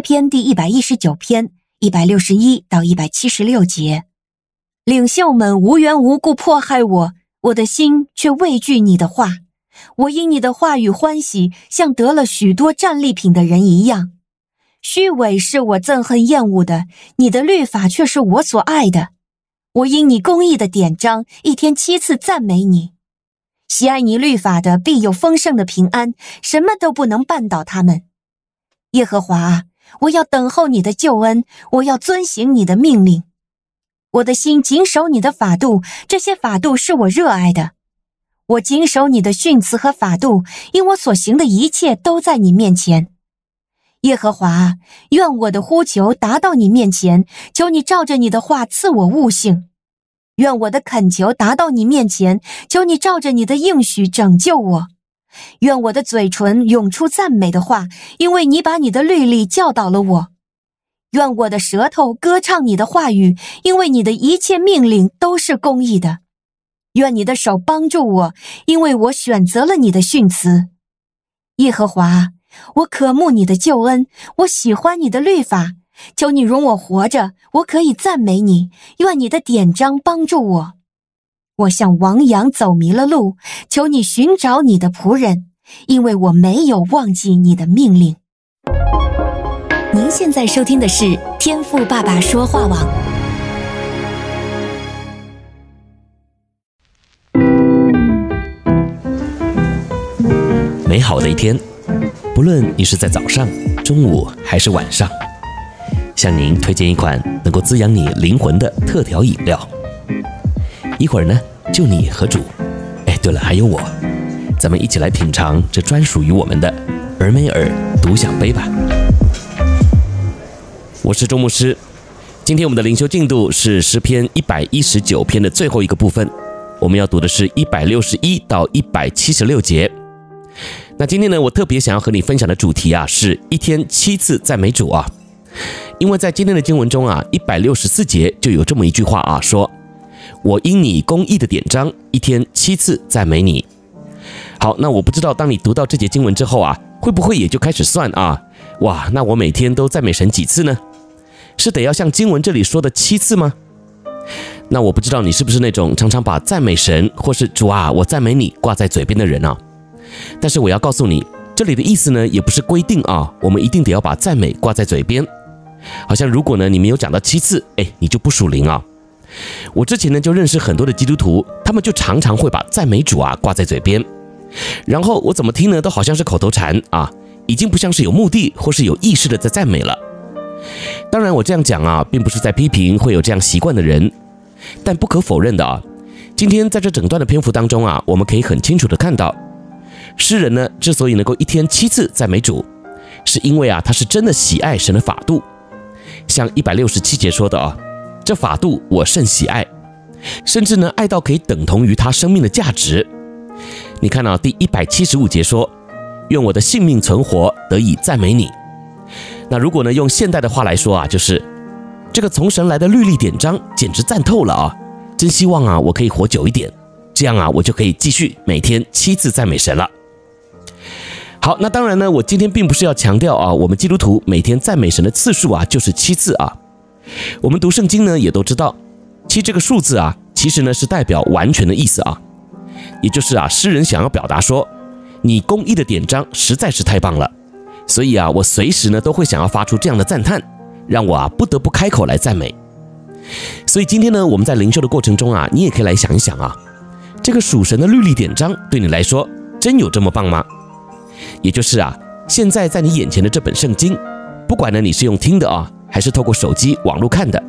篇第一百一十九篇一百六十一到一百七十六节。领袖们无缘无故迫害我，我的心却畏惧你的话。我因你的话语欢喜，像得了许多战利品的人一样。虚伪是我憎恨厌恶的，你的律法却是我所爱的。我因你公义的典章，一天七次赞美你。喜爱你律法的，必有丰盛的平安，什么都不能绊倒他们。耶和华，我要等候你的救恩，我要遵行你的命令。我的心谨守你的法度，这些法度是我热爱的。我谨守你的训词和法度，因我所行的一切都在你面前。耶和华，愿我的呼求达到你面前，求你照着你的话赐我悟性；愿我的恳求达到你面前，求你照着你的应许拯救我；愿我的嘴唇涌出赞美的话，因为你把你的律例教导了我；愿我的舌头歌唱你的话语，因为你的一切命令都是公义的；愿你的手帮助我，因为我选择了你的训词。耶和华。我渴慕你的救恩，我喜欢你的律法，求你容我活着，我可以赞美你。愿你的典章帮助我。我像王阳走迷了路，求你寻找你的仆人，因为我没有忘记你的命令。您现在收听的是天赋爸爸说话网。美好的一天。不论你是在早上、中午还是晚上，向您推荐一款能够滋养你灵魂的特调饮料。一会儿呢，就你和主，哎，对了，还有我，咱们一起来品尝这专属于我们的尔梅尔独享杯吧。我是周牧师，今天我们的灵修进度是诗篇一百一十九篇的最后一个部分，我们要读的是一百六十一到一百七十六节。那今天呢，我特别想要和你分享的主题啊，是一天七次赞美主啊，因为在今天的经文中啊，一百六十四节就有这么一句话啊，说：“我因你公义的典章，一天七次赞美你。”好，那我不知道当你读到这节经文之后啊，会不会也就开始算啊？哇，那我每天都赞美神几次呢？是得要像经文这里说的七次吗？那我不知道你是不是那种常常把赞美神或是主啊，我赞美你挂在嘴边的人啊。但是我要告诉你，这里的意思呢，也不是规定啊，我们一定得要把赞美挂在嘴边。好像如果呢，你没有讲到七次，哎，你就不属灵啊。我之前呢就认识很多的基督徒，他们就常常会把赞美主啊挂在嘴边，然后我怎么听呢，都好像是口头禅啊，已经不像是有目的或是有意识的在赞美了。当然，我这样讲啊，并不是在批评会有这样习惯的人，但不可否认的啊，今天在这整段的篇幅当中啊，我们可以很清楚的看到。诗人呢，之所以能够一天七次赞美主，是因为啊，他是真的喜爱神的法度。像一百六十七节说的啊，这法度我甚喜爱，甚至呢，爱到可以等同于他生命的价值。你看到，第一百七十五节说，愿我的性命存活得以赞美你。那如果呢，用现代的话来说啊，就是这个从神来的律例典章简直赞透了啊！真希望啊，我可以活久一点，这样啊，我就可以继续每天七次赞美神了。好，那当然呢，我今天并不是要强调啊，我们基督徒每天赞美神的次数啊，就是七次啊。我们读圣经呢，也都知道，七这个数字啊，其实呢是代表完全的意思啊，也就是啊，诗人想要表达说，你公义的典章实在是太棒了，所以啊，我随时呢都会想要发出这样的赞叹，让我啊不得不开口来赞美。所以今天呢，我们在灵修的过程中啊，你也可以来想一想啊，这个属神的律例典章对你来说，真有这么棒吗？也就是啊，现在在你眼前的这本圣经，不管呢你是用听的啊，还是透过手机网络看的，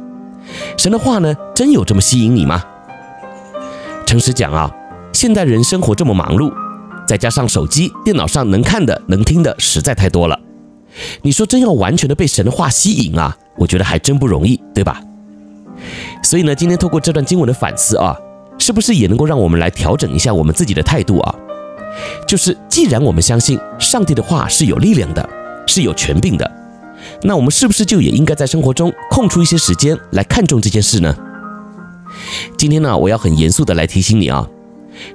神的话呢，真有这么吸引你吗？诚实讲啊，现代人生活这么忙碌，再加上手机、电脑上能看的、能听的实在太多了，你说真要完全的被神的话吸引啊，我觉得还真不容易，对吧？所以呢，今天透过这段经文的反思啊，是不是也能够让我们来调整一下我们自己的态度啊？就是，既然我们相信上帝的话是有力量的，是有权柄的，那我们是不是就也应该在生活中空出一些时间来看重这件事呢？今天呢，我要很严肃的来提醒你啊，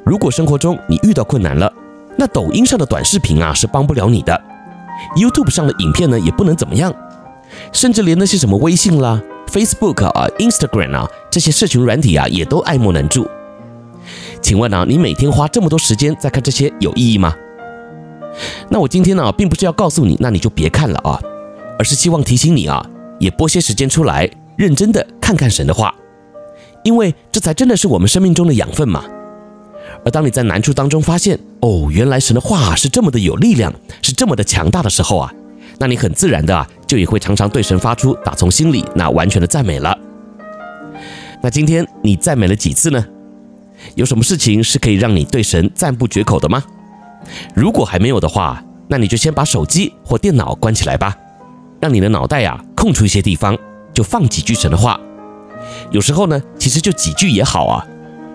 如果生活中你遇到困难了，那抖音上的短视频啊是帮不了你的，YouTube 上的影片呢也不能怎么样，甚至连那些什么微信啦、Facebook 啊、Instagram 啊这些社群软体啊，也都爱莫能助。请问啊，你每天花这么多时间在看这些有意义吗？那我今天呢，并不是要告诉你，那你就别看了啊，而是希望提醒你啊，也拨些时间出来，认真的看看神的话，因为这才真的是我们生命中的养分嘛。而当你在难处当中发现，哦，原来神的话是这么的有力量，是这么的强大的时候啊，那你很自然的啊，就也会常常对神发出打从心里那完全的赞美了。那今天你赞美了几次呢？有什么事情是可以让你对神赞不绝口的吗？如果还没有的话，那你就先把手机或电脑关起来吧，让你的脑袋呀空出一些地方，就放几句神的话。有时候呢，其实就几句也好啊，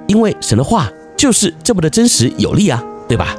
因为神的话就是这么的真实有力啊，对吧？